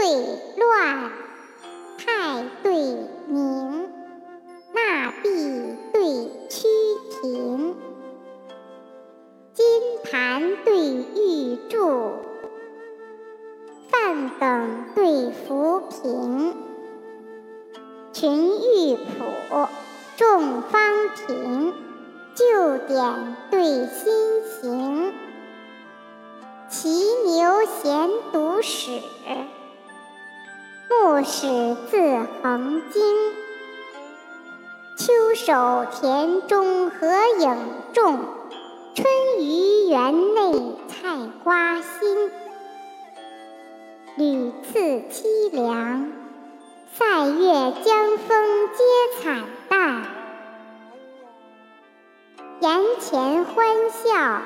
对乱，太对明，纳币对趋平，金盘对玉柱，范梗对浮萍，群玉谱，众方亭，旧典对新行。骑牛闲读史，始自横经。秋守田中何影重，春于园内菜瓜新。屡次凄凉，塞月江风皆惨淡。檐前欢笑。